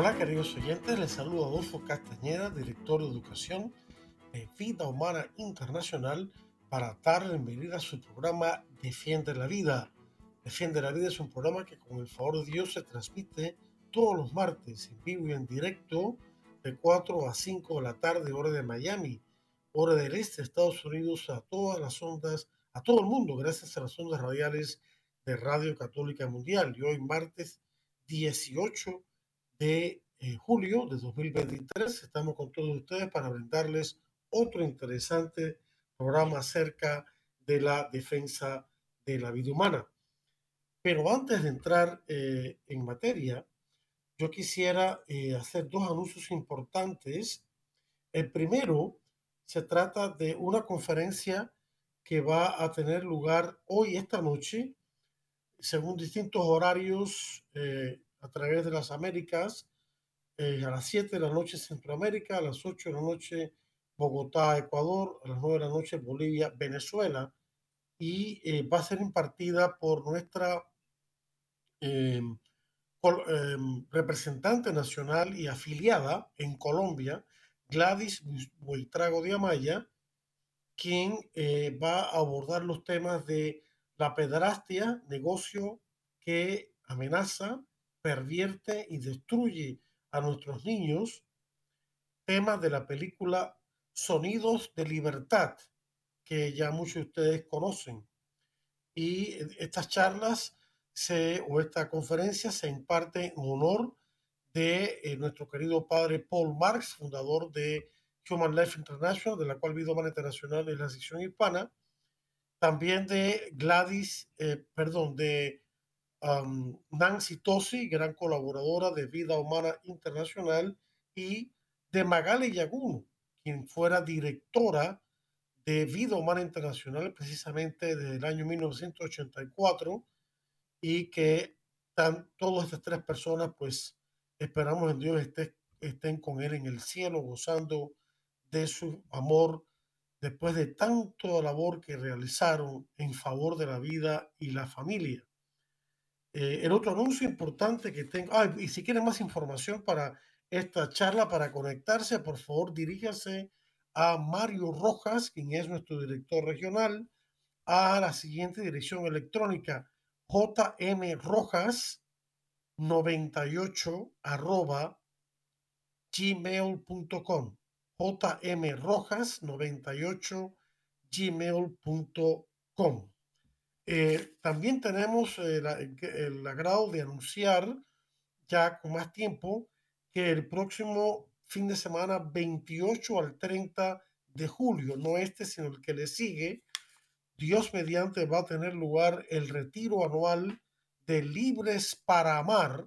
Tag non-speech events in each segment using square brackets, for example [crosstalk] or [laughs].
Hola queridos oyentes, les saludo Adolfo Castañeda, director de Educación de Vida Humana Internacional, para dar bienvenida a su programa Defiende la Vida. Defiende la Vida es un programa que con el favor de Dios se transmite todos los martes en vivo y en directo de 4 a 5 de la tarde, hora de Miami, hora del este de Estados Unidos, a todas las ondas, a todo el mundo, gracias a las ondas radiales de Radio Católica Mundial. Y hoy martes 18 de eh, julio de 2023 estamos con todos ustedes para brindarles otro interesante programa acerca de la defensa de la vida humana. Pero antes de entrar eh, en materia, yo quisiera eh, hacer dos anuncios importantes. El primero se trata de una conferencia que va a tener lugar hoy, esta noche, según distintos horarios a través de las Américas, a las 7 de la noche Centroamérica, a las 8 de la noche Bogotá, Ecuador, a las 9 de la noche Bolivia, Venezuela, y eh, va a ser impartida por nuestra em, representante nacional y afiliada en Colombia, Gladys Buitrago de Amaya, quien eh, va a abordar los temas de la pedrastia, negocio que amenaza, pervierte y destruye a nuestros niños, temas de la película Sonidos de Libertad, que ya muchos de ustedes conocen. Y estas charlas se, o esta conferencia se imparte en honor de eh, nuestro querido padre Paul Marx, fundador de Human Life International, de la cual Vida Humana Internacional es la sección hispana, también de Gladys, eh, perdón, de Nancy Tosi, gran colaboradora de Vida Humana Internacional, y de Magali Yaguno, quien fuera directora de Vida Humana Internacional precisamente desde el año 1984 y que están todas estas tres personas pues esperamos en Dios estén con él en el cielo gozando de su amor después de tanto labor que realizaron en favor de la vida y la familia. Eh, el otro anuncio importante que tengo, y si quieren más información para esta charla para conectarse, por favor diríjase a Mario Rojas, quien es nuestro director regional, a la siguiente dirección electrónica jmrojas98 arroba gmail.com jmrojas98 gmail.com eh, también tenemos el, el agrado de anunciar ya con más tiempo que el próximo fin de semana 28 al 30 de julio, no este, sino el que le sigue, Dios mediante va a tener lugar el retiro anual de Libres para Amar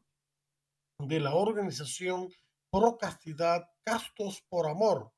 de la organización Pro Castidad Castos por Amor,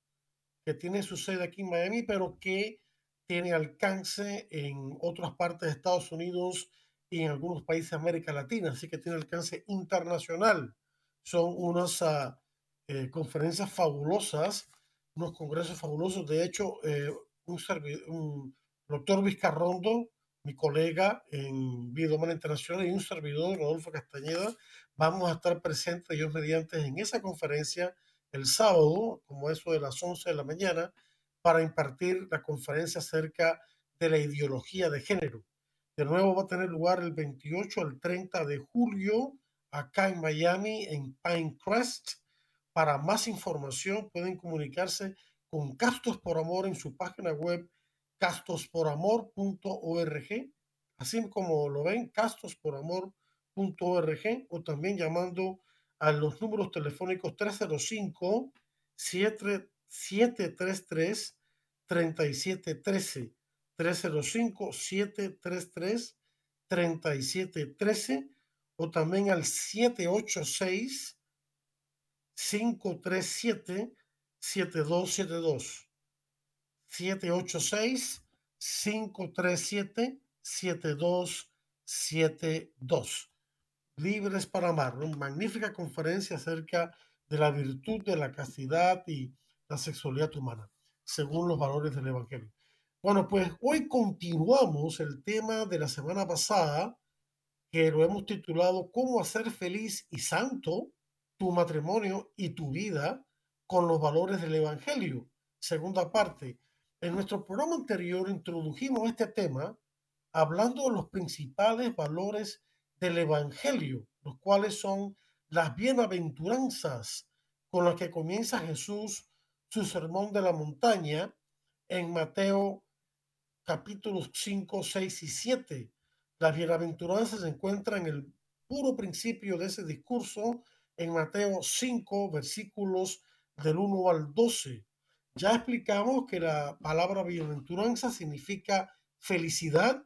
que tiene su sede aquí en Miami, pero que tiene alcance en otras partes de Estados Unidos y en algunos países de América Latina, así que tiene alcance internacional son unas ah, eh, conferencias fabulosas, unos congresos fabulosos. De hecho, eh, un, un, doctor Vizcarrondo, mi colega en Vida Humana Internacional y un servidor, Rodolfo Castañeda, vamos a estar presentes, ellos mediante, en esa conferencia el sábado, como eso de las 11 de la mañana, para impartir la conferencia acerca de la ideología de género. De nuevo va a tener lugar el 28 al 30 de julio acá en Miami, en Pinecrest. Para más información pueden comunicarse con Castos por Amor en su página web castosporamor.org, así como lo ven, castosporamor.org o también llamando a los números telefónicos 305 733 3713 305 733 3713 o también al 786 537 7272. 786 537 7272. Libres para amar. Una magnífica conferencia acerca de la virtud de la castidad y la sexualidad humana, según los valores del Evangelio. Bueno, pues hoy continuamos el tema de la semana pasada, que lo hemos titulado ¿Cómo hacer feliz y santo tu matrimonio y tu vida con los valores del Evangelio? Segunda parte. En nuestro programa anterior introdujimos este tema hablando de los principales valores del Evangelio, los cuales son las bienaventuranzas con las que comienza Jesús su sermón de la montaña en Mateo capítulos 5, 6 y 7. Las bienaventuranzas se encuentran en el puro principio de ese discurso en Mateo 5, versículos del 1 al 12. Ya explicamos que la palabra bienaventuranza significa felicidad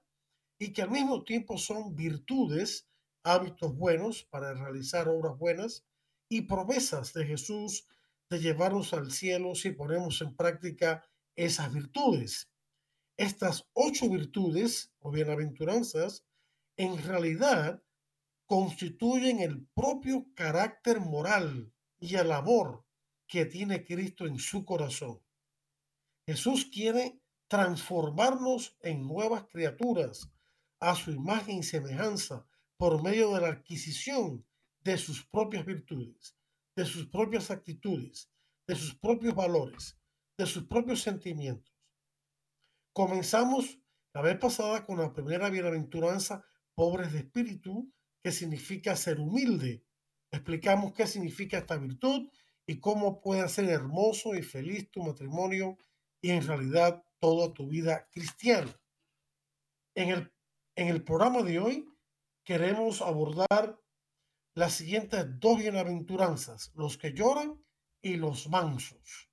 y que al mismo tiempo son virtudes, hábitos buenos para realizar obras buenas y promesas de Jesús de llevarnos al cielo si ponemos en práctica esas virtudes. Estas ocho virtudes o bienaventuranzas en realidad constituyen el propio carácter moral y el amor que tiene Cristo en su corazón. Jesús quiere transformarnos en nuevas criaturas a su imagen y semejanza por medio de la adquisición de sus propias virtudes, de sus propias actitudes, de sus propios valores, de sus propios sentimientos. Comenzamos la vez pasada con la primera bienaventuranza, pobres de espíritu, que significa ser humilde. Explicamos qué significa esta virtud y cómo puede ser hermoso y feliz tu matrimonio y en realidad toda tu vida cristiana. En el, en el programa de hoy queremos abordar las siguientes dos bienaventuranzas, los que lloran y los mansos.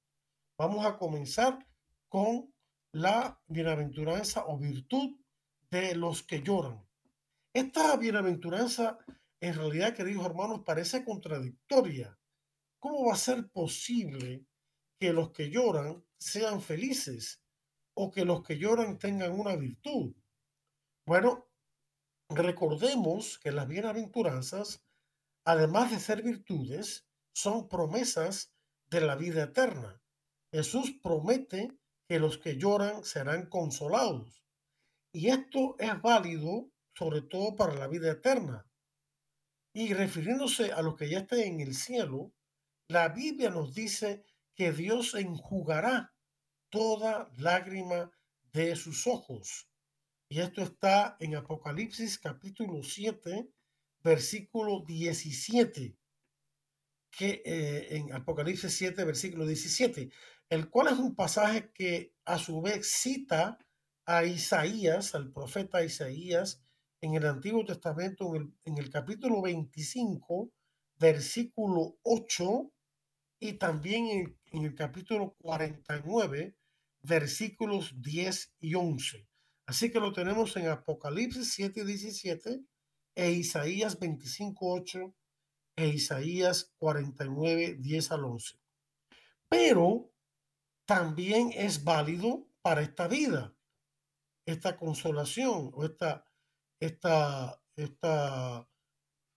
Vamos a comenzar con la bienaventuranza o virtud de los que lloran. Esta bienaventuranza, en realidad, queridos hermanos, parece contradictoria. ¿Cómo va a ser posible que los que lloran sean felices o que los que lloran tengan una virtud? Bueno, recordemos que las bienaventuranzas, además de ser virtudes, son promesas de la vida eterna. Jesús promete que los que lloran serán consolados. Y esto es válido sobre todo para la vida eterna. Y refiriéndose a lo que ya está en el cielo, la Biblia nos dice que Dios enjugará toda lágrima de sus ojos. Y esto está en Apocalipsis capítulo 7, versículo 17, que eh, en Apocalipsis 7, versículo 17, el cual es un pasaje que a su vez cita a Isaías, al profeta Isaías, en el Antiguo Testamento, en el, capítulo 25, versículo 8, y también en, en el capítulo 49, versículos 10 y 11. Así que lo tenemos en Apocalipsis 7, 17 e Isaías 25, 8 e Isaías 49, 10 al 11. Pero también es válido para esta vida, esta consolación o esta esta, esta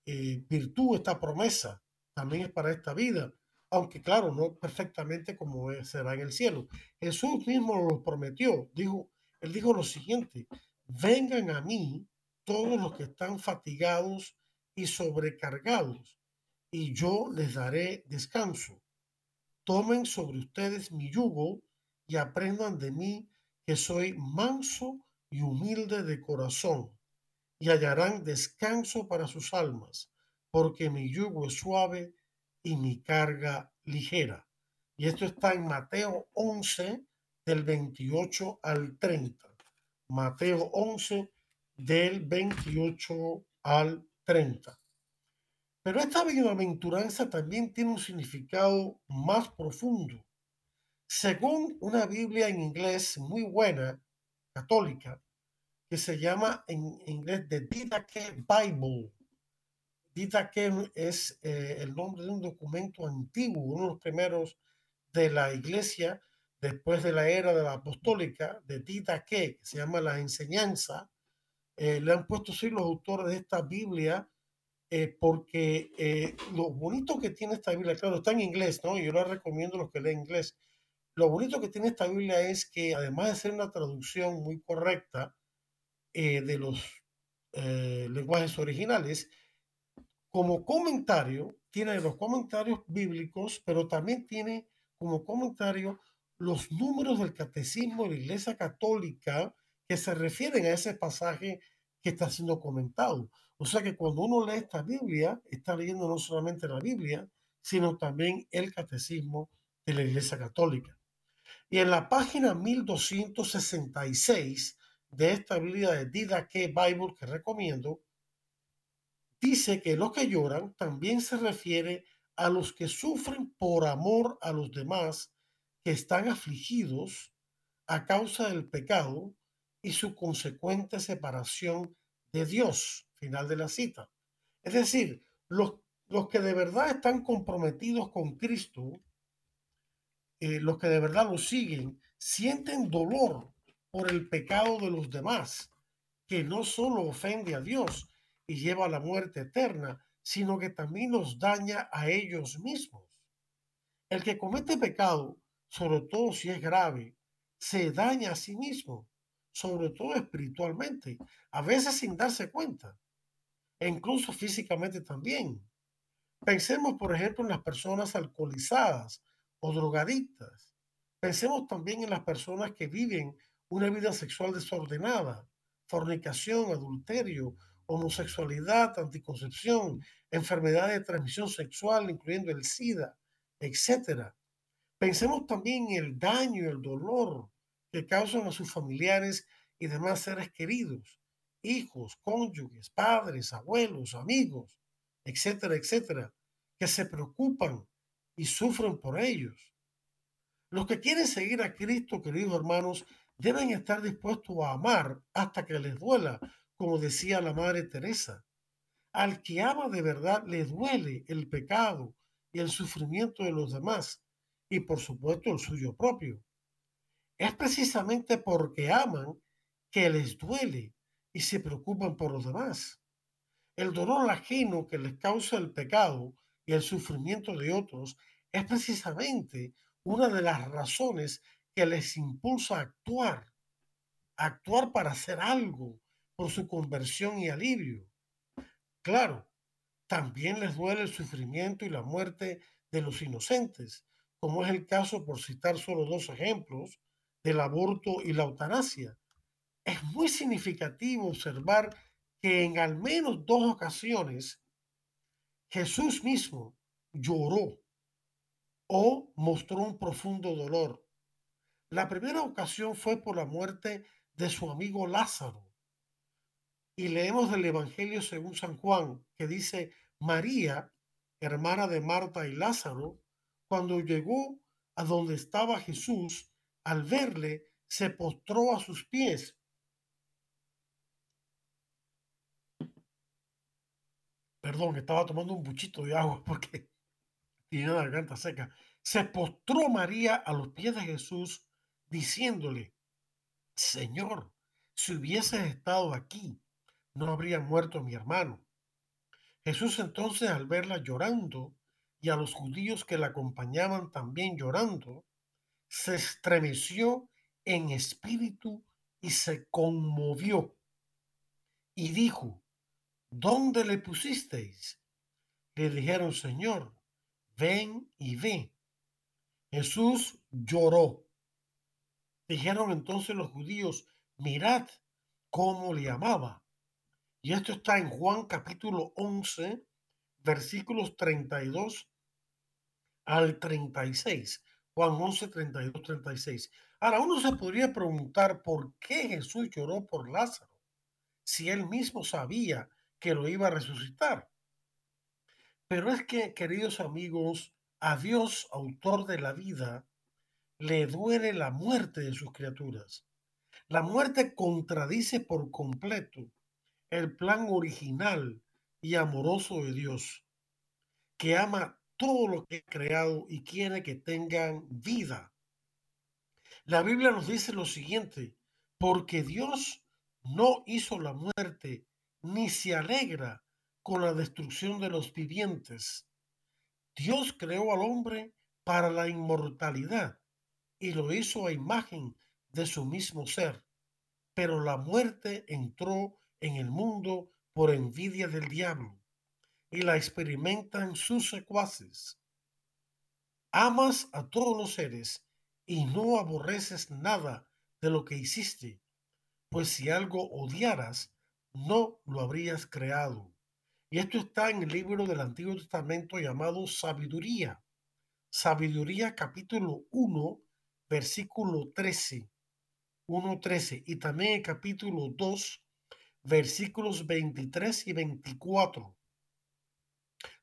eh, virtud, esta promesa, también es para esta vida, aunque claro, no perfectamente como será en el cielo. Jesús mismo lo prometió, dijo, él dijo lo siguiente, vengan a mí todos los que están fatigados y sobrecargados, y yo les daré descanso. Tomen sobre ustedes mi yugo y aprendan de mí que soy manso y humilde de corazón y hallarán descanso para sus almas, porque mi yugo es suave y mi carga ligera. Y esto está en Mateo 11, del 28 al 30. Mateo 11, del 28 al 30. Pero esta bienaventuranza también tiene un significado más profundo. Según una Biblia en inglés muy buena, católica, que se llama en inglés The Didache Bible. Dita que es eh, el nombre de un documento antiguo, uno de los primeros de la iglesia después de la era de la apostólica, de Tita que se llama la enseñanza. Eh, le han puesto sí los autores de esta Biblia eh, porque lo bonito que tiene esta Biblia, claro, está en inglés, ¿no? Yo la recomiendo a los que leen inglés. Lo bonito que tiene esta Biblia es que además de ser una traducción muy correcta de los lenguajes originales, como comentario, tiene los comentarios bíblicos, pero también tiene como comentario los números del catecismo de la Iglesia Católica que se refieren a ese pasaje que está siendo comentado. O sea que cuando uno lee esta Biblia, está leyendo no solamente la Biblia, sino también el catecismo de la Iglesia Católica. Y en la página 1266 de esta Biblia de Didache Bible que recomiendo, dice que los que lloran también se refiere a los que sufren por amor a los demás, que están afligidos a causa del pecado y su consecuente separación de Dios. Final de la cita. Es decir, los, los que de verdad están comprometidos con Cristo, eh, los que de verdad lo siguen, sienten dolor por el pecado de los demás, que no solo ofende a Dios, y lleva a la muerte eterna, sino que también los daña a ellos mismos. El que comete pecado, sobre todo si es grave, se daña a sí mismo, sobre todo espiritualmente, a veces sin darse cuenta, e incluso físicamente también. Pensemos, por ejemplo, en las personas alcoholizadas o drogadictas. Pensemos también en las personas que viven una vida sexual desordenada, fornicación, adulterio homosexualidad, anticoncepción, enfermedades de transmisión sexual, incluyendo el SIDA, etc. Pensemos también en el daño el dolor causan a sus familiares y demás seres queridos, hijos, cónyuges, padres, abuelos, amigos, etcétera, etcétera, que se preocupan y sufren por ellos. Los que quieren seguir a Cristo, queridos hermanos, deben estar dispuestos a amar hasta que les duela, como decía la Madre Teresa. Al que ama de verdad le duele el pecado y el sufrimiento de los demás y por supuesto el suyo propio. Es precisamente porque aman que les duele y se preocupan por los demás. El dolor ajeno que les causa el pecado y el sufrimiento de otros es precisamente una de las razones que les impulsa a actuar, a actuar para hacer algo, por su conversión y alivio. Claro, también les duele el sufrimiento y la muerte de los inocentes, como es el caso, por citar solo dos ejemplos, del aborto y la eutanasia. Es muy significativo observar que en al menos dos ocasiones Jesús mismo lloró o mostró un profundo dolor. La primera ocasión fue por la muerte de su amigo Lázaro, y leemos del Evangelio según San Juan, que dice, María, hermana de Marta y Lázaro, cuando llegó a donde estaba Jesús, al verle, se postró a sus pies. Perdón, estaba tomando un buchito de agua [laughs] porque tiene la garganta seca. Se postró María a los pies de Jesús, diciéndole, Señor, si hubieses estado aquí, no habría muerto mi hermano. Jesús entonces al verla llorando y a los judíos que la acompañaban también llorando, se estremeció en espíritu y se conmovió y dijo, ¿dónde le pusisteis? Le dijeron, Señor, ven y ve. Jesús lloró. Dijeron entonces los judíos, mirad cómo le amaba. Y esto está en Juan capítulo 11, versículos 32 al 36. Juan 11, 32, 36. Ahora, uno se podría preguntar por qué Jesús lloró por Lázaro, si él mismo sabía que lo iba a resucitar. Pero es que, queridos amigos, a Dios, autor de la vida, le duele la muerte de sus criaturas. La muerte contradice por completo el plan original y amoroso de Dios, que ama todo lo que ha creado y quiere que tengan vida. La Biblia nos dice lo siguiente, porque Dios no hizo la muerte ni se alegra con la destrucción de los vivientes. Dios creó al hombre para la inmortalidad y lo hizo a imagen de su mismo ser. Pero la muerte entró en el mundo por envidia del diablo y la experimentan sus secuaces. Amas a todos los seres y no aborreces nada de lo que hiciste, pues si algo odiaras, no lo habrías creado. Y esto está en el libro del Antiguo Testamento llamado Sabiduría. Sabiduría capítulo 1, versículo 13. 1.13 y también el capítulo 2, versículos 23 y 24.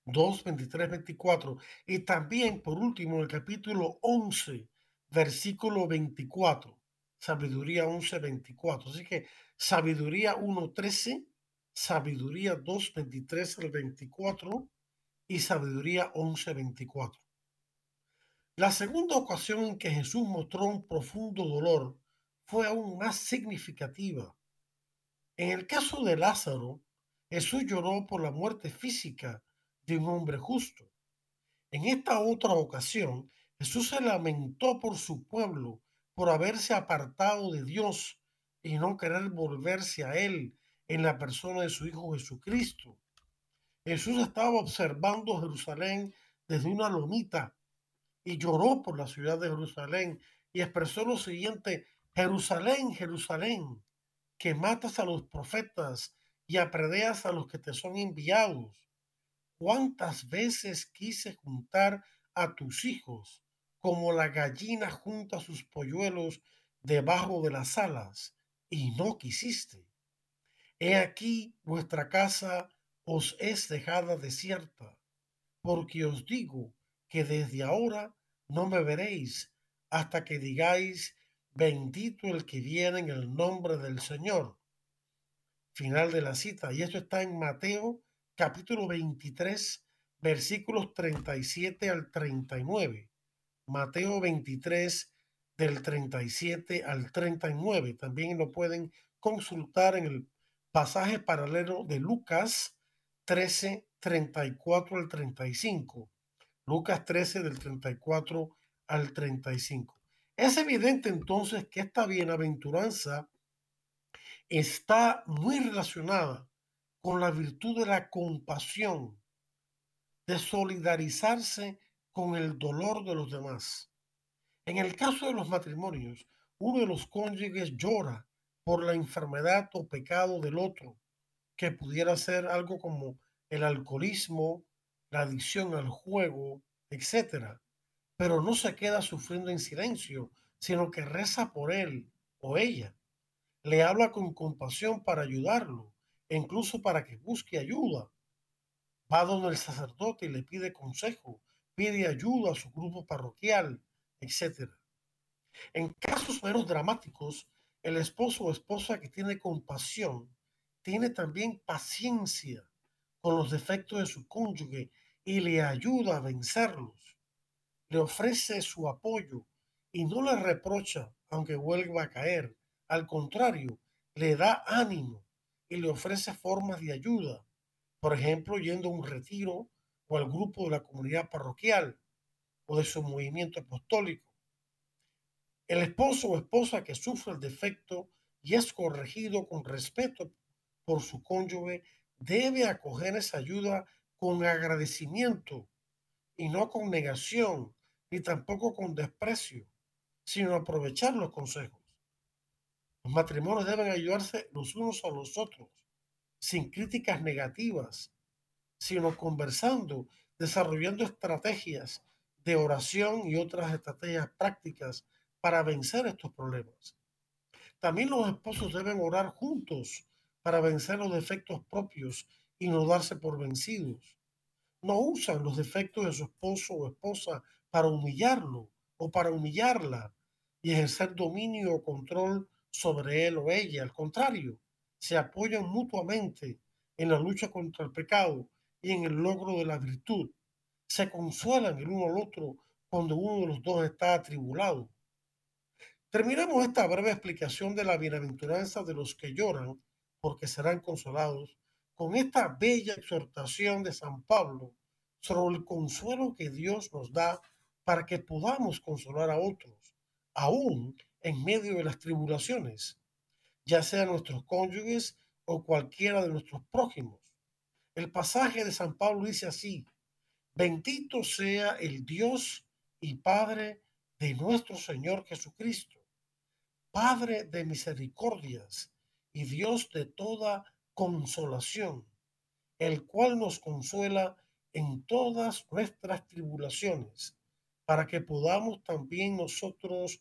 2, 23, 24. Y también, por último, el capítulo 11, versículo 24. Sabiduría 11, 24. Así que sabiduría 1, 13, sabiduría 2, 23 al 24 y sabiduría 11, 24. La segunda ocasión en que Jesús mostró un profundo dolor fue aún más significativa. En el caso de Lázaro, Jesús lloró por la muerte física de un hombre justo. En esta otra ocasión, Jesús se lamentó por su pueblo por haberse apartado de Dios y no querer volverse a Él en la persona de su Hijo Jesucristo. Jesús estaba observando Jerusalén desde una lomita y lloró por la ciudad de Jerusalén y expresó lo siguiente, Jerusalén, Jerusalén, que matas a los profetas y apredeas a los que te son enviados. ¿Cuántas veces quise juntar a tus hijos como la gallina junta sus polluelos debajo de las alas y no quisiste? He aquí vuestra casa os es dejada desierta, porque os digo que desde ahora no me veréis hasta que digáis, bendito el que viene en el nombre del Señor. Final de la cita. Y esto está en Mateo capítulo 23, versículos 37 al 39. Mateo 23, del 37 al 39. También lo pueden consultar en el pasaje paralelo de Lucas 13, 34 al 35. Lucas 13 del 34 al 35. Es evidente entonces que esta bienaventuranza está muy relacionada con la virtud de la compasión, de solidarizarse con el dolor de los demás. En el caso de los matrimonios, uno de los cónyuges llora por la enfermedad o pecado del otro, que pudiera ser algo como el alcoholismo, la adicción al juego, etc. Pero no se queda sufriendo en silencio, sino que reza por él o ella. Le habla con compasión para ayudarlo incluso para que busque ayuda. Va donde el sacerdote y le pide consejo, pide ayuda a su grupo parroquial, etc. En casos menos dramáticos, el esposo o esposa que tiene compasión tiene también paciencia con los defectos de su cónyuge y le ayuda a vencerlos. Le ofrece su apoyo y no le reprocha aunque vuelva a caer. Al contrario, le da ánimo y le ofrece formas de ayuda. Por ejemplo, yendo a un retiro o al grupo de la comunidad parroquial o de su movimiento apostólico. El esposo o esposa que sufre el defecto y es corregido con respeto por su cónyuge debe acoger esa ayuda con agradecimiento y no con negación, ni tampoco con desprecio, sino aprovechar los consejos. Los matrimonios deben ayudarse los unos a los otros, sin críticas negativas, sino conversando, desarrollando estrategias de oración y otras estrategias prácticas para vencer estos problemas. También los esposos deben orar juntos para vencer los defectos propios y no darse por vencidos. No usan los defectos de su esposo o esposa para humillarlo o para humillarla y ejercer dominio o control sobre él o ella. Al contrario, se apoyan mutuamente en la lucha contra el pecado y en el logro de la virtud. Se consuelan el uno al otro cuando uno de los dos está atribulado. Terminamos esta breve explicación de la bienaventuranza de los que lloran porque serán consolados con esta bella exhortación de San Pablo sobre el consuelo que Dios nos da para que podamos consolar a otros, aún en medio de las tribulaciones, ya sean nuestros cónyuges o cualquiera de nuestros prójimos. El pasaje de San Pablo dice así, bendito sea el Dios y Padre de nuestro Señor Jesucristo, Padre de misericordias y Dios de toda consolación, el cual nos consuela en todas nuestras tribulaciones, para que podamos también nosotros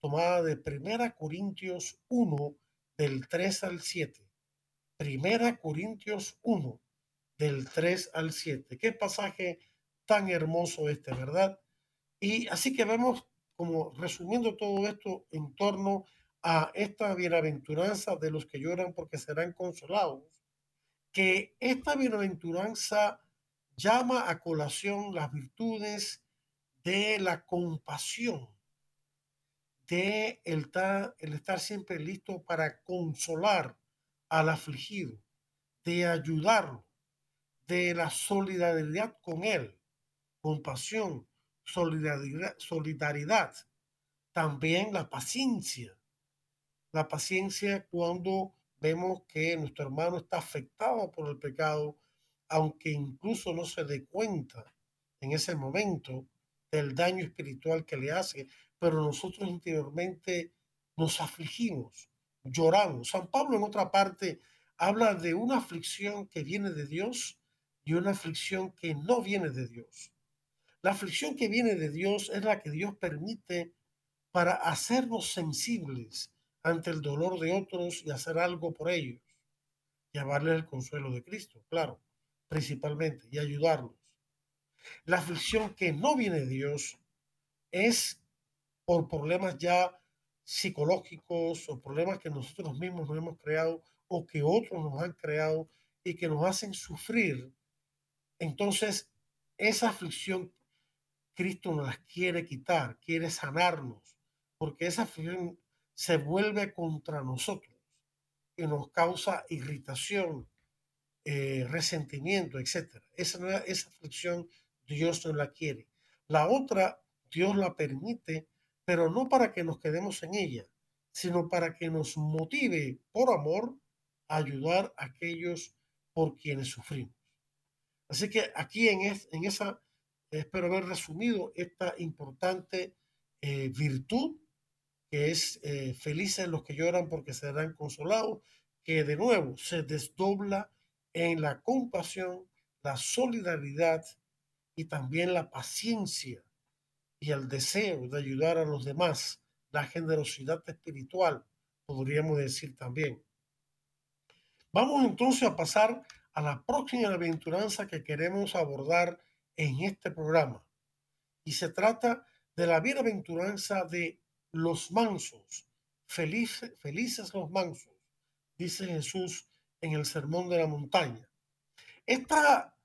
tomada de Primera Corintios 1 del 3 al 7. Primera Corintios 1 del 3 al 7. Qué pasaje tan hermoso este, ¿verdad? Y así que vemos como resumiendo todo esto en torno a esta bienaventuranza de los que lloran porque serán consolados, que esta bienaventuranza llama a colación las virtudes de la compasión, de el estar, el estar siempre listo para consolar al afligido, de ayudarlo, de la solidaridad con él, compasión, solidaridad, solidaridad, también la paciencia, la paciencia cuando vemos que nuestro hermano está afectado por el pecado aunque incluso no se dé cuenta en ese momento del daño espiritual que le hace, pero nosotros interiormente nos afligimos, lloramos. San Pablo en otra parte habla de una aflicción que viene de Dios y una aflicción que no viene de Dios. La aflicción que viene de Dios es la que Dios permite para hacernos sensibles ante el dolor de otros y hacer algo por ellos. Llevarles el consuelo de Cristo, claro principalmente y ayudarlos. La aflicción que no viene de Dios es por problemas ya psicológicos o problemas que nosotros mismos nos hemos creado o que otros nos han creado y que nos hacen sufrir. Entonces, esa aflicción Cristo nos las quiere quitar, quiere sanarnos, porque esa aflicción se vuelve contra nosotros y nos causa irritación, eh, resentimiento, etc. Esa, esa aflicción Dios no la quiere. La otra, Dios la permite, pero no para que nos quedemos en ella, sino para que nos motive por amor a ayudar a aquellos por quienes sufrimos. Así que aquí en, en esa, espero haber resumido esta importante eh, virtud que es eh, felices los que lloran porque serán consolados, que de nuevo se desdobla en la compasión, la solidaridad y también la paciencia y el deseo de ayudar a los demás, la generosidad espiritual, podríamos decir también. Vamos entonces a pasar a la próxima aventuranza que queremos abordar en este programa. Y se trata de la bienaventuranza de los mansos. Felices, felices los mansos, dice Jesús en el Sermón de la Montaña. Esta,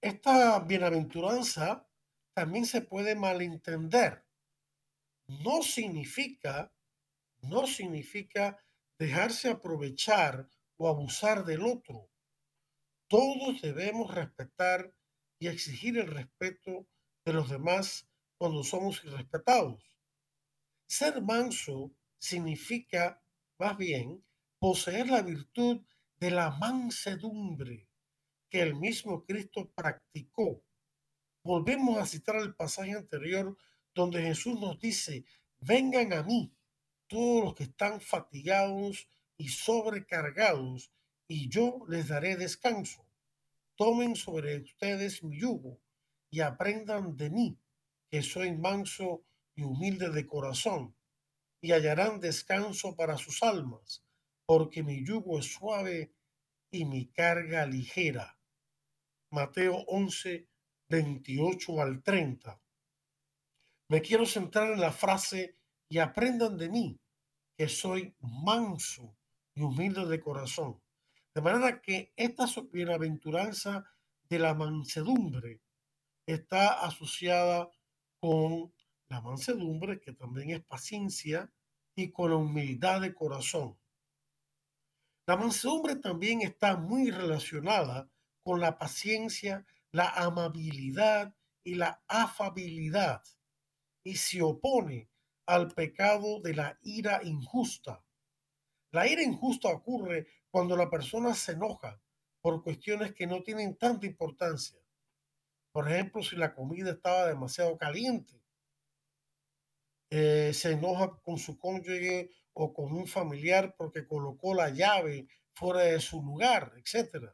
esta bienaventuranza también se puede malentender. No significa, no significa dejarse aprovechar o abusar del otro. Todos debemos respetar y exigir el respeto de los demás cuando somos irrespetados. Ser manso significa, más bien, poseer la virtud de la mansedumbre que el mismo Cristo practicó. Volvemos a citar el pasaje anterior donde Jesús nos dice, vengan a mí todos los que están fatigados y sobrecargados, y yo les daré descanso. Tomen sobre ustedes mi yugo y aprendan de mí, que soy manso y humilde de corazón, y hallarán descanso para sus almas, porque mi yugo es suave y mi carga ligera. Mateo 11, 28 al 30. Me quiero centrar en la frase y aprendan de mí, que soy manso y humilde de corazón. De manera que esta bienaventuranza de la mansedumbre está asociada con la mansedumbre, que también es paciencia, y con la humildad de corazón. La mansedumbre también está muy relacionada con la paciencia, la amabilidad y la afabilidad, y se opone al pecado de la ira injusta. La ira injusta ocurre cuando la persona se enoja por cuestiones que no tienen tanta importancia. Por ejemplo, si la comida estaba demasiado caliente, eh, se enoja con su cónyuge o con un familiar porque colocó la llave fuera de su lugar, etc.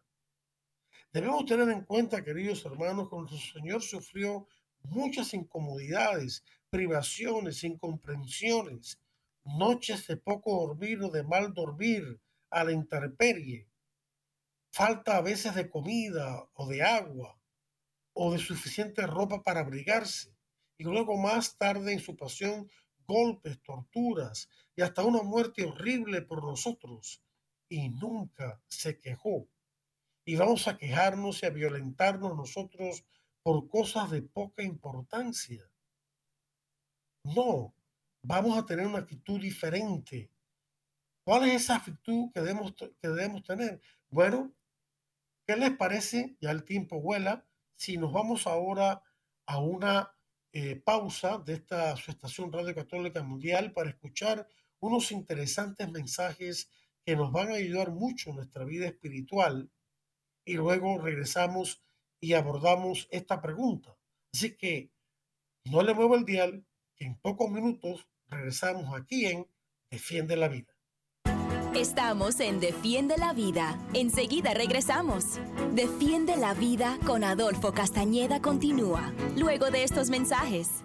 Debemos tener en cuenta, queridos hermanos, que nuestro Señor sufrió muchas incomodidades, privaciones, incomprensiones, noches de poco dormir o de mal dormir a la intemperie, falta a veces de comida o de agua o de suficiente ropa para abrigarse, y luego más tarde en su pasión golpes, torturas y hasta una muerte horrible por nosotros, y nunca se quejó. Y vamos a quejarnos y a violentarnos nosotros por cosas de poca importancia. No, vamos a tener una actitud diferente. ¿Cuál es esa actitud que debemos, que debemos tener? Bueno, ¿qué les parece? Ya el tiempo vuela. Si nos vamos ahora a una eh, pausa de esta su estación Radio Católica Mundial para escuchar unos interesantes mensajes que nos van a ayudar mucho en nuestra vida espiritual y luego regresamos y abordamos esta pregunta. Así que no le muevo el dial, que en pocos minutos regresamos aquí en Defiende la Vida. Estamos en Defiende la Vida. Enseguida regresamos. Defiende la Vida con Adolfo Castañeda continúa, luego de estos mensajes.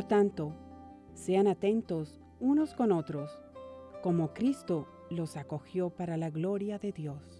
Por tanto, sean atentos unos con otros, como Cristo los acogió para la gloria de Dios.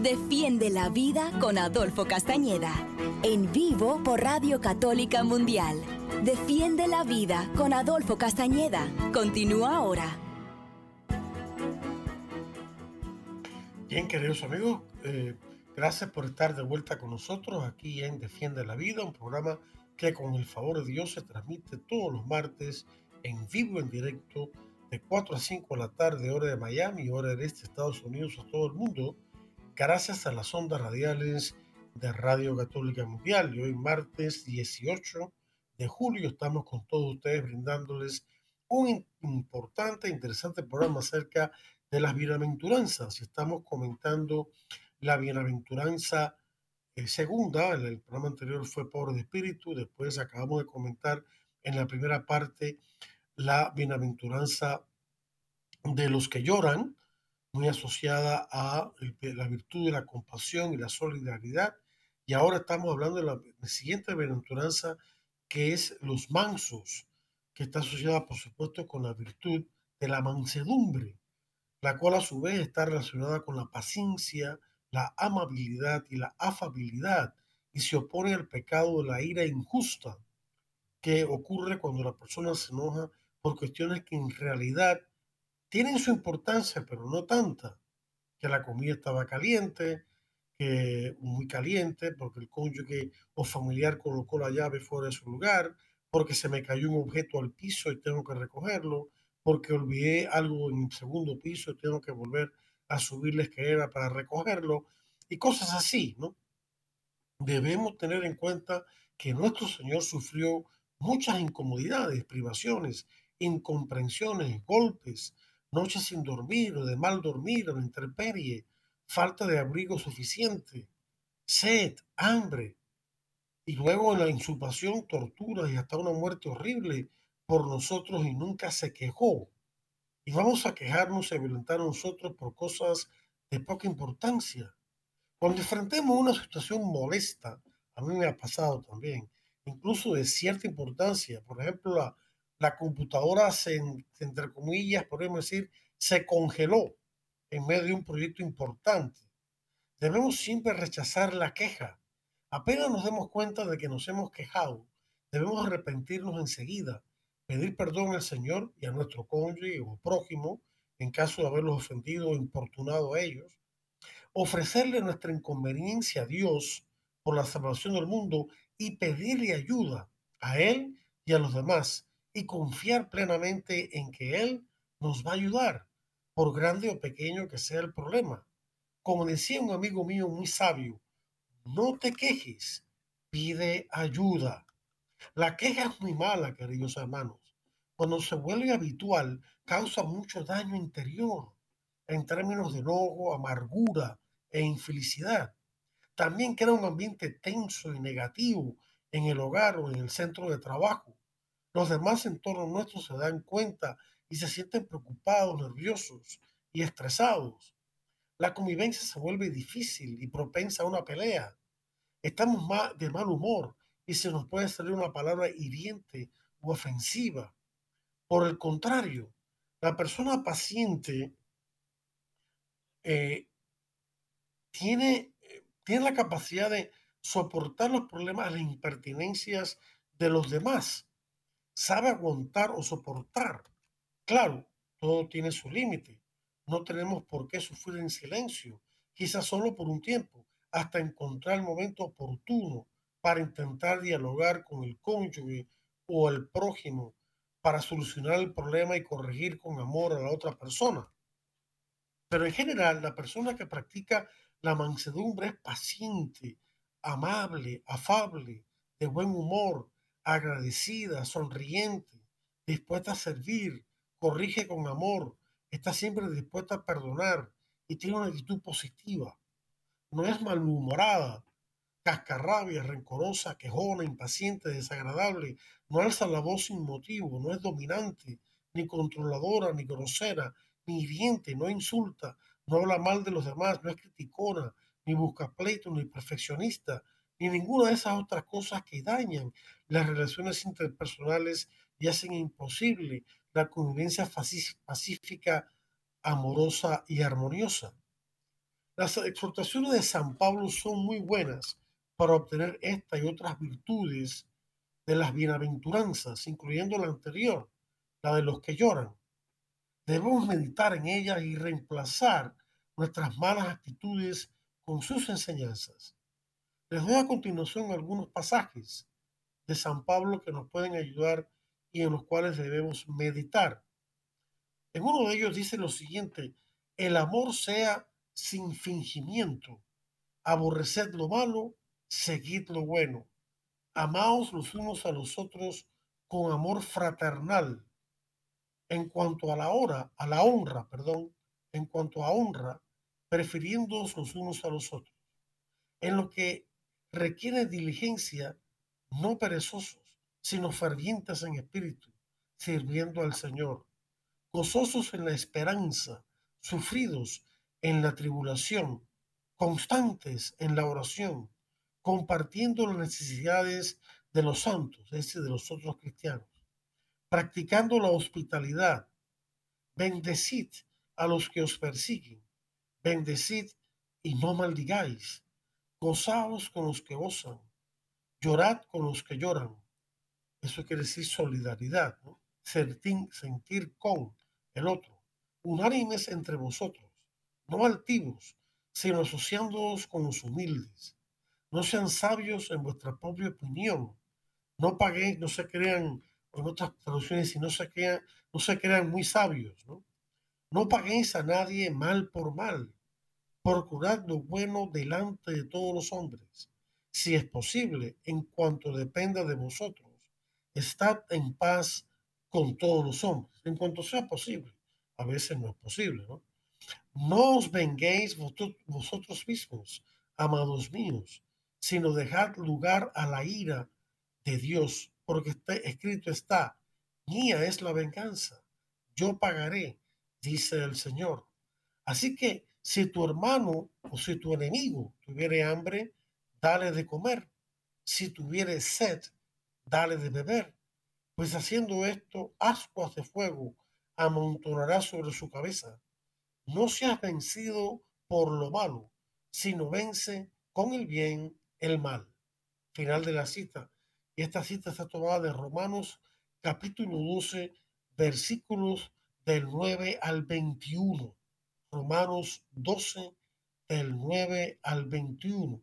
Defiende la vida con Adolfo Castañeda. En vivo por Radio Católica Mundial. Defiende la vida con Adolfo Castañeda. Continúa ahora. Bien, queridos amigos, eh, gracias por estar de vuelta con nosotros aquí en Defiende la Vida, un programa que con el favor de Dios se transmite todos los martes en vivo, en directo, de 4 a 5 de la tarde, hora de Miami, hora de este Estados Unidos, a todo el mundo gracias a las ondas radiales de Radio Católica Mundial. Y hoy, martes 18 de julio, estamos con todos ustedes brindándoles un importante interesante programa acerca de las bienaventuranzas. Estamos comentando la bienaventuranza eh, segunda. El programa anterior fue pobre de espíritu. Después acabamos de comentar en la primera parte la bienaventuranza de los que lloran muy asociada a la virtud de la compasión y la solidaridad. Y ahora estamos hablando de la, siguiente bienaventuranza, que es los mansos, que está asociada, por supuesto, con la virtud de la mansedumbre, la cual a su vez está relacionada con la paciencia, la amabilidad y la afabilidad, y se opone al pecado de la ira injusta, que ocurre cuando la persona se enoja por cuestiones que en realidad tienen su importancia, pero no tanta, que la comida estaba caliente, que muy caliente, porque el cónyuge o familiar colocó la llave fuera de su lugar, porque se me cayó un objeto al piso y tengo que recogerlo, porque olvidé algo en el segundo piso y tengo que volver a subir la escalera para recogerlo, y cosas así, ¿no? Debemos tener en cuenta que nuestro Señor sufrió muchas incomodidades, privaciones, incomprensiones, golpes, noches sin dormir o de mal dormir o de intemperie, falta de abrigo suficiente, sed, hambre, y luego la insupación, tortura y hasta una muerte horrible por nosotros y nunca se quejó. Y vamos a quejarnos y violentar a nosotros por cosas de poca importancia. Cuando enfrentemos una situación molesta, a mí me ha pasado también, incluso de cierta importancia, por ejemplo, la la computadora se, entre comillas, podemos decir, se congeló en medio de un proyecto importante. Debemos siempre rechazar la queja. Apenas nos demos cuenta de que nos hemos quejado, debemos arrepentirnos enseguida, pedir perdón al Señor y a nuestro cónyuge o prójimo en caso de haberlos ofendido o importunado a ellos, ofrecerle nuestra inconveniencia a Dios por la salvación del mundo y pedirle ayuda a Él y a los demás y confiar plenamente en que Él nos va a ayudar, por grande o pequeño que sea el problema. Como decía un amigo mío muy sabio, no te quejes, pide ayuda. La queja es muy mala, queridos hermanos. Cuando se vuelve habitual, causa mucho daño interior en términos de enojo, amargura e infelicidad. También crea un ambiente tenso y negativo en el hogar o en el centro de trabajo los demás en torno nuestro se dan cuenta y se sienten preocupados, nerviosos y estresados. La convivencia se vuelve difícil y propensa a una pelea. Estamos de mal humor y se nos puede salir una palabra hiriente o ofensiva. Por el contrario, la persona paciente eh, tiene, eh, tiene la capacidad de soportar los problemas, las impertinencias de los demás sabe aguantar o soportar. Claro, todo tiene su límite. No tenemos por qué sufrir en silencio, quizás solo por un tiempo, hasta encontrar el momento oportuno para intentar dialogar con el cónyuge o el prójimo para solucionar el problema y corregir con amor a la otra persona. Pero en general, la persona que practica la mansedumbre es paciente, amable, afable, de buen humor, agradecida, sonriente, dispuesta a servir, corrige con amor, está siempre dispuesta a perdonar y tiene una actitud positiva. No es malhumorada, cascarrabia, rencorosa, quejona, impaciente, desagradable, no alza la voz sin motivo, no es dominante, ni controladora, ni grosera, ni hiriente, no insulta, no habla mal de los demás, no es criticona, ni busca pleito, ni perfeccionista, ni ninguna de esas otras cosas que dañan las relaciones interpersonales y hacen imposible la convivencia pacífica, amorosa y armoniosa. Las exhortaciones de San Pablo son muy buenas para obtener esta y otras virtudes de las bienaventuranzas, incluyendo la anterior, la de los que lloran. Debemos meditar en ellas y reemplazar nuestras malas actitudes con sus enseñanzas. Les doy a continuación algunos pasajes de San Pablo que nos pueden ayudar y en los cuales debemos meditar. En uno de ellos dice lo siguiente, el amor sea sin fingimiento, aborreced lo malo, seguid lo bueno, amaos los unos a los otros con amor fraternal. En cuanto a la hora, a la honra, perdón, en cuanto a honra, prefiriéndoos los unos a los otros. En lo que requiere diligencia, no perezosos, sino fervientes en espíritu, sirviendo al Señor, gozosos en la esperanza, sufridos en la tribulación, constantes en la oración, compartiendo las necesidades de los santos, es de los otros cristianos, practicando la hospitalidad, bendecid a los que os persiguen, bendecid y no maldigáis, gozaos con los que gozan, llorad con los que lloran. Eso quiere decir solidaridad, ¿no? sentir, con el otro, unánimes entre vosotros, no altivos, sino asociándoos con los humildes. No sean sabios en vuestra propia opinión. No paguéis, no se crean, en otras traducciones, si no se crean, no se crean muy sabios, ¿no? No paguéis a nadie mal por mal. Procurad lo bueno delante de todos los hombres. Si es posible, en cuanto dependa de vosotros, estad en paz con todos los hombres, en cuanto sea posible. A veces no es posible, ¿no? No os venguéis vosotros mismos, amados míos, sino dejad lugar a la ira de Dios, porque escrito está, mía es la venganza, yo pagaré, dice el Señor. Así que si tu hermano o si tu enemigo tuviere hambre, dale de comer. Si tuviere sed, dale de beber. Pues haciendo esto, ascuas de fuego amontonará sobre su cabeza. No seas vencido por lo malo, sino vence con el bien el mal. Final de la cita. Y esta cita está tomada de Romanos capítulo 12, versículos del 9 al 21. Romanos 12, del 9 al 21.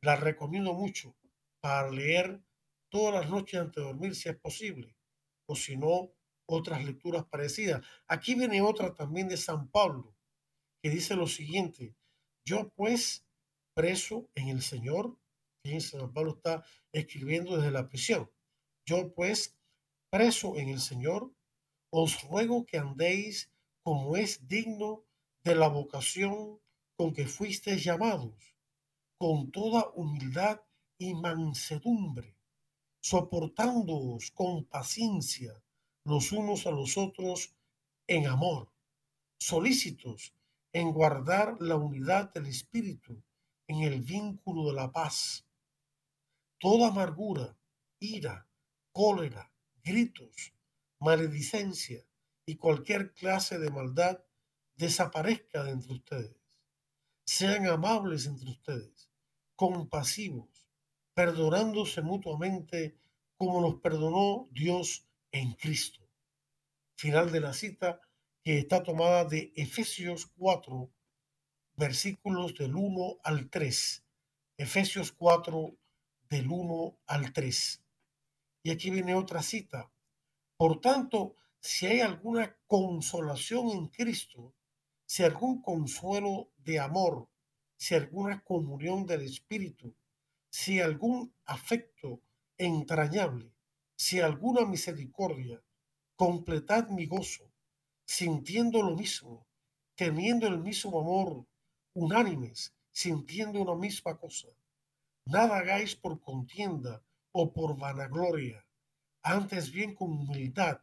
La recomiendo mucho para leer todas las noches antes de dormir si es posible, o si no, otras lecturas parecidas. Aquí viene otra también de San Pablo, que dice lo siguiente, yo pues, preso en el Señor, fíjense, San Pablo está escribiendo desde la prisión, yo pues, preso en el Señor, os ruego que andéis como es digno de la vocación con que fuisteis llamados, con toda humildad y mansedumbre, soportándoos con paciencia los unos a los otros en amor, solícitos en guardar la unidad del Espíritu en el vínculo de la paz. Toda amargura, ira, cólera, gritos, maledicencia y cualquier clase de maldad desaparezca de entre ustedes. Sean amables entre ustedes, compasivos, perdonándose mutuamente como nos perdonó Dios en Cristo. Final de la cita que está tomada de Efesios 4, versículos del 1 al 3. Efesios 4, del 1 al 3. Y aquí viene otra cita. Por tanto, si hay alguna consolación en Cristo, si algún consuelo de amor, si alguna comunión del Espíritu, si algún afecto entrañable, si alguna misericordia, completad mi gozo, sintiendo lo mismo, teniendo el mismo amor, unánimes, sintiendo una misma cosa. Nada hagáis por contienda o por vanagloria, antes bien con humildad,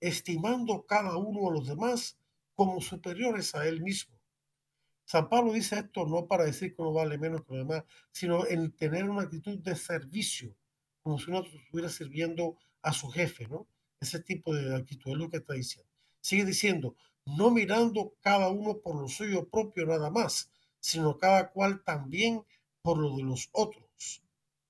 estimando cada uno a los demás como superiores a él mismo. San Pablo dice esto no para decir que uno vale menos que los demás, sino en tener una actitud de servicio, como si uno estuviera sirviendo a su jefe, ¿no? Ese tipo de actitud es lo que está diciendo. Sigue diciendo, no mirando cada uno por lo suyo propio nada más, sino cada cual también por lo de los otros.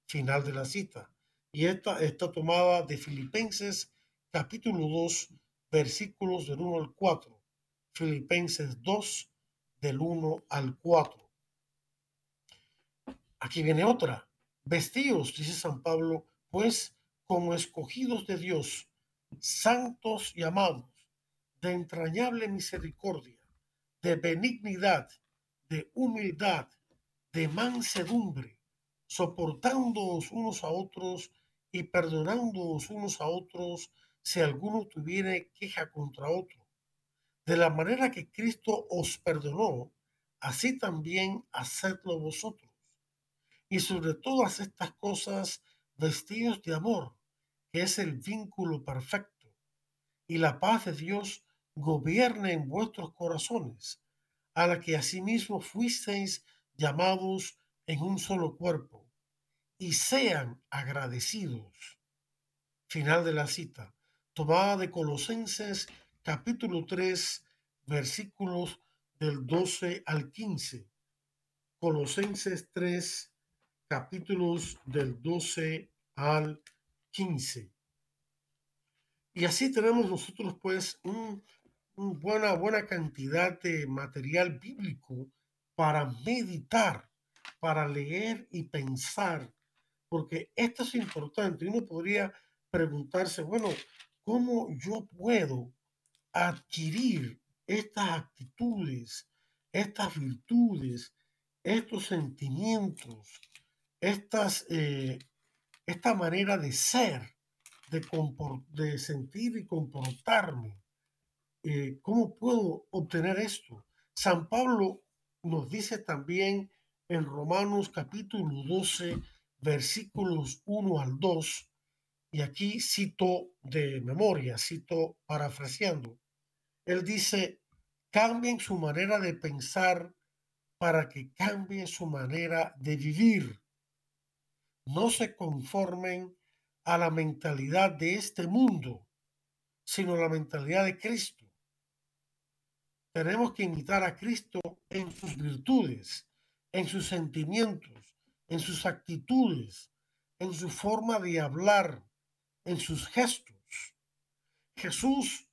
Final de la cita. Y esta está tomada de Filipenses capítulo 2, versículos del 1 al 4. Filipenses 2, del 1 al 4. Aquí viene otra. Vestidos, dice San Pablo, pues como escogidos de Dios, santos y amados, de entrañable misericordia, de benignidad, de humildad, de mansedumbre, soportándoos unos a otros y perdonándoos unos a otros si alguno tuviere queja contra otro. De la manera que Cristo os perdonó, así también hacedlo vosotros. Y sobre todas estas cosas, vestidos de amor, que es el vínculo perfecto, y la paz de Dios gobierne en vuestros corazones, a la que asimismo fuisteis llamados en un solo cuerpo, y sean agradecidos. Final de la cita, tomada de Colosenses capítulo 3, versículos del 12 al 15. Colosenses 3, capítulos del 12 al 15. Y así tenemos nosotros pues un buena, buena cantidad de material bíblico para meditar, para leer y pensar, porque esto es importante. Uno podría preguntarse, bueno, ¿cómo yo puedo adquirir estas actitudes, estas virtudes, estos sentimientos, eh, esta manera de ser, de, de sentir y comportarme? Eh, ¿cómo puedo obtener esto? San Pablo nos dice también en Romanos capítulo 12, versículos 1 al 2, y aquí cito de memoria, cito parafraseando, él dice, cambien su manera de pensar para que cambie su manera de vivir. No se conformen a la mentalidad de este mundo, sino la mentalidad de Cristo tenemos que imitar a Cristo en sus virtudes, en sus sentimientos, en sus actitudes, en su forma de hablar, en sus gestos. Jesús,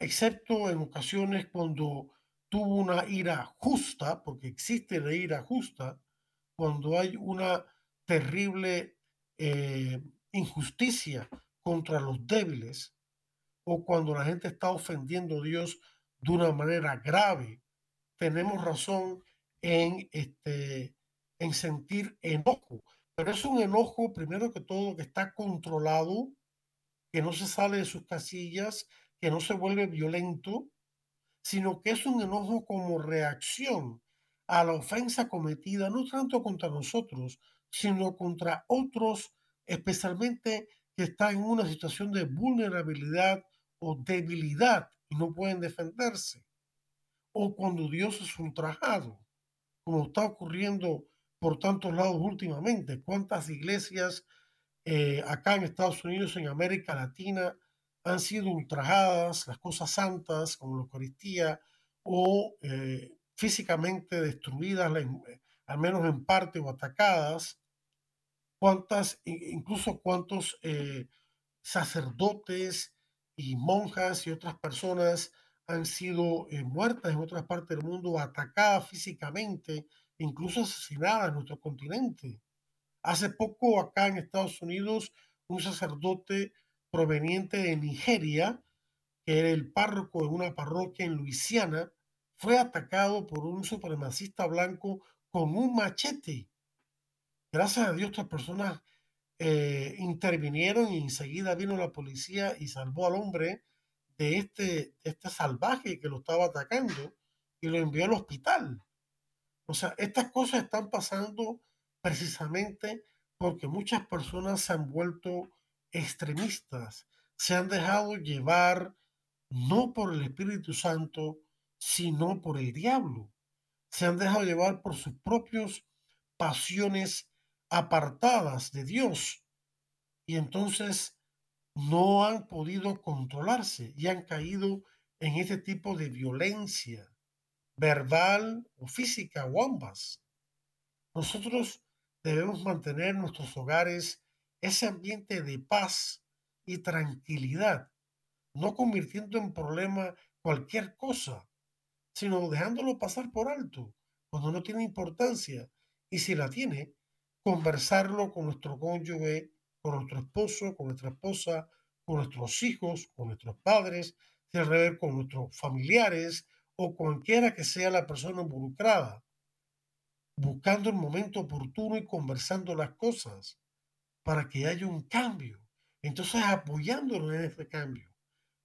excepto en ocasiones cuando tuvo una ira justa, porque existe la ira justa, cuando hay una terrible eh, injusticia contra los débiles, o cuando la gente está ofendiendo a Dios de una manera grave, tenemos razón en, este, en sentir enojo. Pero es un enojo, primero que todo, que está controlado, que no se sale de sus casillas, que no se vuelve violento, sino que es un enojo como reacción a la ofensa cometida, no tanto contra nosotros, sino contra otros, especialmente que están en una situación de vulnerabilidad o debilidad y no pueden defenderse. O cuando Dios es ultrajado, como está ocurriendo por tantos lados últimamente. ¿Cuántas iglesias eh, acá en Estados Unidos, en América Latina, han sido ultrajadas, las cosas santas, como la Eucaristía, o eh, físicamente destruidas, al menos en parte, o atacadas? ¿Cuántas, incluso cuántos eh, sacerdotes y monjas y otras personas han sido eh, muertas en otras partes del mundo, atacadas físicamente, incluso asesinadas en nuestro continente. Hace poco acá en Estados Unidos, un sacerdote proveniente de Nigeria, que era el párroco de una parroquia en Luisiana, fue atacado por un supremacista blanco con un machete. Gracias a Dios, estas personas eh, intervinieron y enseguida vino la policía y salvó al hombre de este, este salvaje que lo estaba atacando y lo envió al hospital. O sea, estas cosas están pasando precisamente porque muchas personas se han vuelto extremistas, se han dejado llevar no por el Espíritu Santo, sino por el diablo. Se han dejado llevar por sus propias pasiones apartadas de Dios y entonces no han podido controlarse y han caído en este tipo de violencia verbal o física o ambas. Nosotros debemos mantener en nuestros hogares ese ambiente de paz y tranquilidad, no convirtiendo en problema cualquier cosa, sino dejándolo pasar por alto cuando no tiene importancia y si la tiene, conversarlo con nuestro cónyuge, con nuestro esposo, con nuestra esposa, con nuestros hijos, con nuestros padres, con nuestros familiares o cualquiera que sea la persona involucrada, buscando el momento oportuno y conversando las cosas para que haya un cambio. Entonces apoyándonos en ese cambio,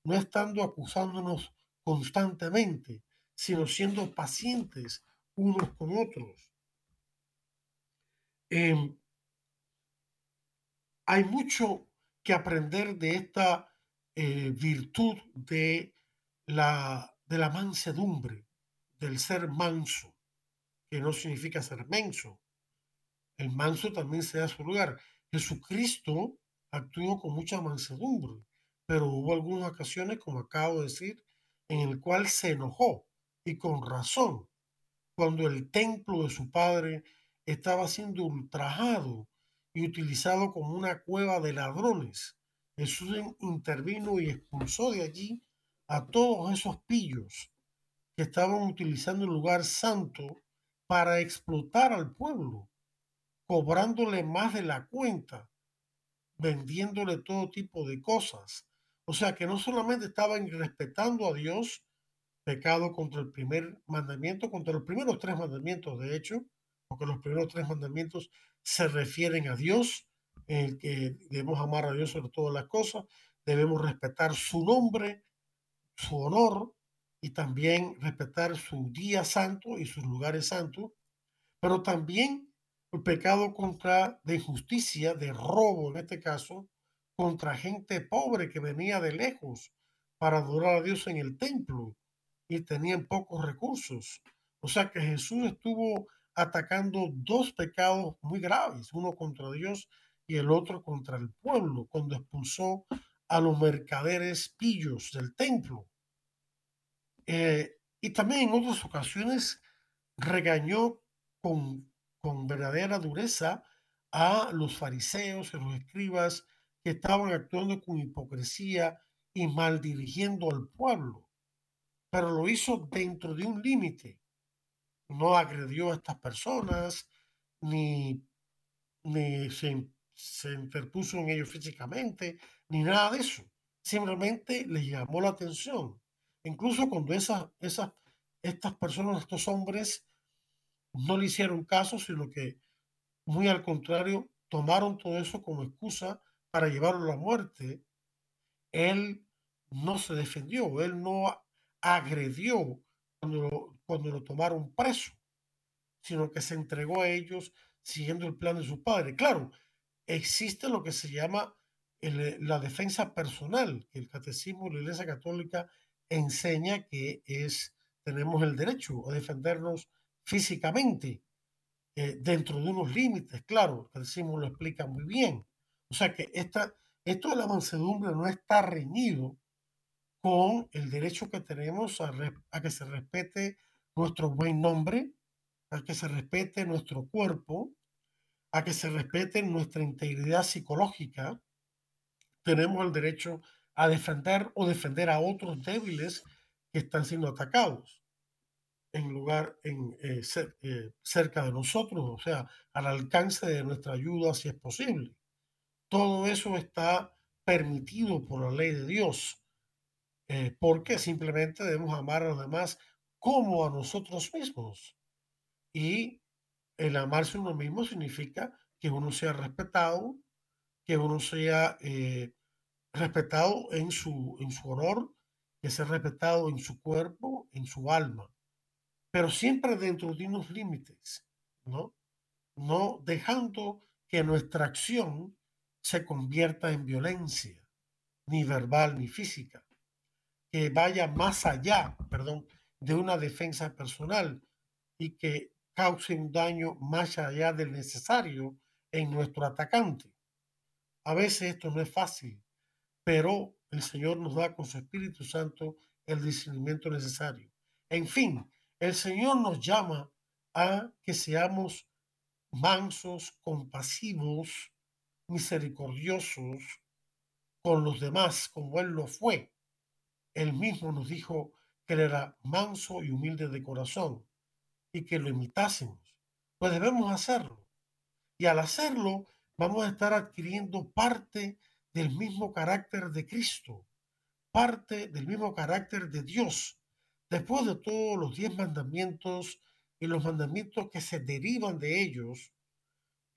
no estando acusándonos constantemente, sino siendo pacientes unos con otros. Em, hay mucho que aprender de esta eh, virtud de la, de la mansedumbre, del ser manso, que no significa ser menso. El manso también se da su lugar. Jesucristo actuó con mucha mansedumbre, pero hubo algunas ocasiones, como acabo de decir, en el cual se enojó y con razón, cuando el templo de su padre estaba siendo ultrajado y utilizado como una cueva de ladrones. Jesús intervino y expulsó de allí a todos esos pillos que estaban utilizando el lugar santo para explotar al pueblo, cobrándole más de la cuenta, vendiéndole todo tipo de cosas. O sea que no solamente estaban respetando a Dios, pecado contra el primer mandamiento, contra los primeros tres mandamientos, de hecho, porque los primeros tres mandamientos se refieren a Dios, en que debemos amar a Dios sobre todas las cosas, debemos respetar su nombre, su honor y también respetar su día santo y sus lugares santos, pero también pecado contra de injusticia, de robo en este caso, contra gente pobre que venía de lejos para adorar a Dios en el templo y tenían pocos recursos. O sea que Jesús estuvo atacando dos pecados muy graves, uno contra Dios y el otro contra el pueblo, cuando expulsó a los mercaderes pillos del templo. Eh, y también en otras ocasiones regañó con, con verdadera dureza a los fariseos y los escribas que estaban actuando con hipocresía y mal dirigiendo al pueblo, pero lo hizo dentro de un límite no agredió a estas personas, ni, ni se, se, interpuso en ellos físicamente, ni nada de eso. Simplemente les llamó la atención. Incluso cuando esas, esas, estas personas, estos hombres, no le hicieron caso, sino que muy al contrario, tomaron todo eso como excusa para llevarlo a la muerte, él no se defendió, él no agredió cuando, cuando lo tomaron preso, sino que se entregó a ellos siguiendo el plan de su padre. Claro, existe lo que se llama la defensa personal, que el catecismo de la Iglesia Católica enseña que es, tenemos el derecho a defendernos físicamente eh, dentro de unos límites, claro, el catecismo lo explica muy bien. O sea que esta, esto de la mansedumbre no está reñido con el derecho que tenemos a, que se respete nuestro buen nombre, a que se respete nuestro cuerpo, a que se respete nuestra integridad psicológica, tenemos el derecho a defender o defender a otros débiles que están siendo atacados en lugar en eh, eh, cerca de nosotros, o sea, al alcance de nuestra ayuda si es posible. Todo eso está permitido por la ley de Dios, eh, porque simplemente debemos amar a los demás como a nosotros mismos. Y el amarse uno mismo significa que uno sea respetado, que uno sea respetado en su, en su honor, que sea respetado en su cuerpo, en su alma pero siempre dentro de unos límites, ¿no? No dejando que nuestra acción se convierta en violencia, ni verbal ni física, que vaya más allá, perdón, de una defensa personal y que cause un daño más allá del necesario en nuestro atacante. A veces esto no es fácil, pero el Señor nos da con su Espíritu Santo el discernimiento necesario. En fin, el Señor nos llama a que seamos mansos, compasivos, misericordiosos con los demás, como Él lo fue. Él mismo nos dijo que era manso y humilde de corazón y que lo imitásemos. Pues debemos hacerlo. Y al hacerlo, vamos a estar adquiriendo parte del mismo carácter de Cristo, parte del mismo carácter de Dios, Después de todos los diez mandamientos y los mandamientos que se derivan de ellos,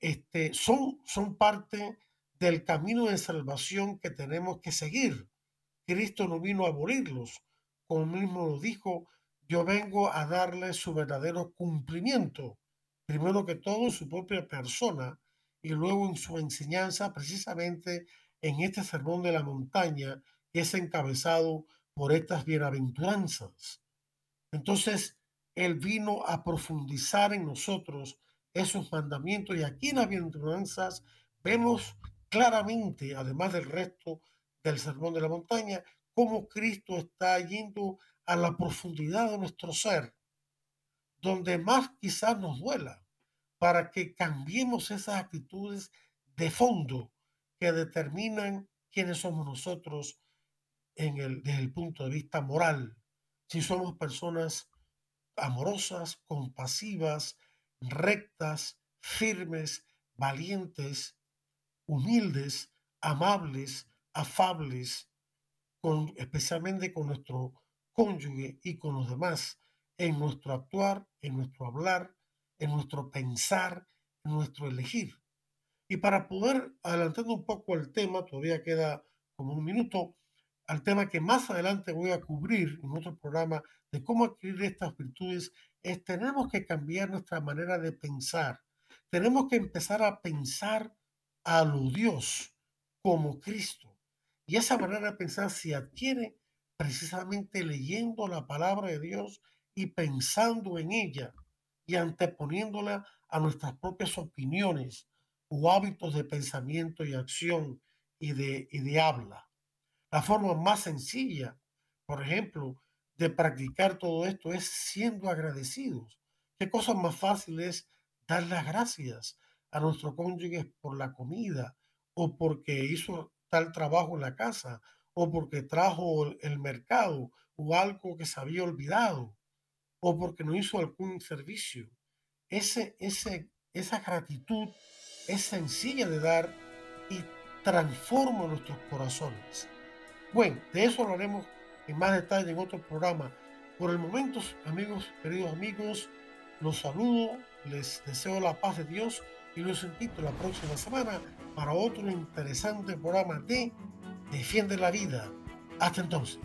este, son, son parte del camino de salvación que tenemos que seguir. Cristo no vino a abolirlos, como mismo lo dijo, yo vengo a darle su verdadero cumplimiento, primero que todo en su propia persona y luego en su enseñanza, precisamente en este sermón de la montaña, que es encabezado por estas bienaventuranzas. Entonces, Él vino a profundizar en nosotros esos mandamientos y aquí en las bienaventuranzas vemos claramente, además del resto del sermón de la montaña, cómo Cristo está yendo a la profundidad de nuestro ser, donde más quizás nos duela, para que cambiemos esas actitudes de fondo que determinan quiénes somos nosotros en el, desde el punto de vista moral. Si somos personas amorosas, compasivas, rectas, firmes, valientes, humildes, amables, afables, especialmente con nuestro cónyuge y con los demás, en nuestro actuar, en nuestro hablar, en nuestro pensar, en nuestro elegir. Y para poder adelantando un poco el tema, todavía queda como un minuto, al tema que más adelante voy a cubrir en otro programa de cómo adquirir estas virtudes, es tenemos que cambiar nuestra manera de pensar. Tenemos que empezar a pensar a lo Dios como Cristo. Y esa manera de pensar se adquiere precisamente leyendo la palabra de Dios y pensando en ella y anteponiéndola a nuestras propias opiniones o hábitos de pensamiento y acción y de, y de habla. La forma más sencilla, por ejemplo, de practicar todo esto es siendo agradecidos. ¿Qué cosa más fácil es dar las gracias a nuestro cónyuge por la comida o porque hizo tal trabajo en la casa o porque trajo el mercado o algo que se había olvidado o porque no hizo algún servicio? Esa gratitud es sencilla de dar y transforma nuestros corazones. Bueno, de eso hablaremos en más detalle en otro programa. Por el momento, amigos, queridos amigos, los saludo, les deseo la paz de Dios y los invito la próxima semana para otro interesante programa de Defiende la Vida. Hasta entonces.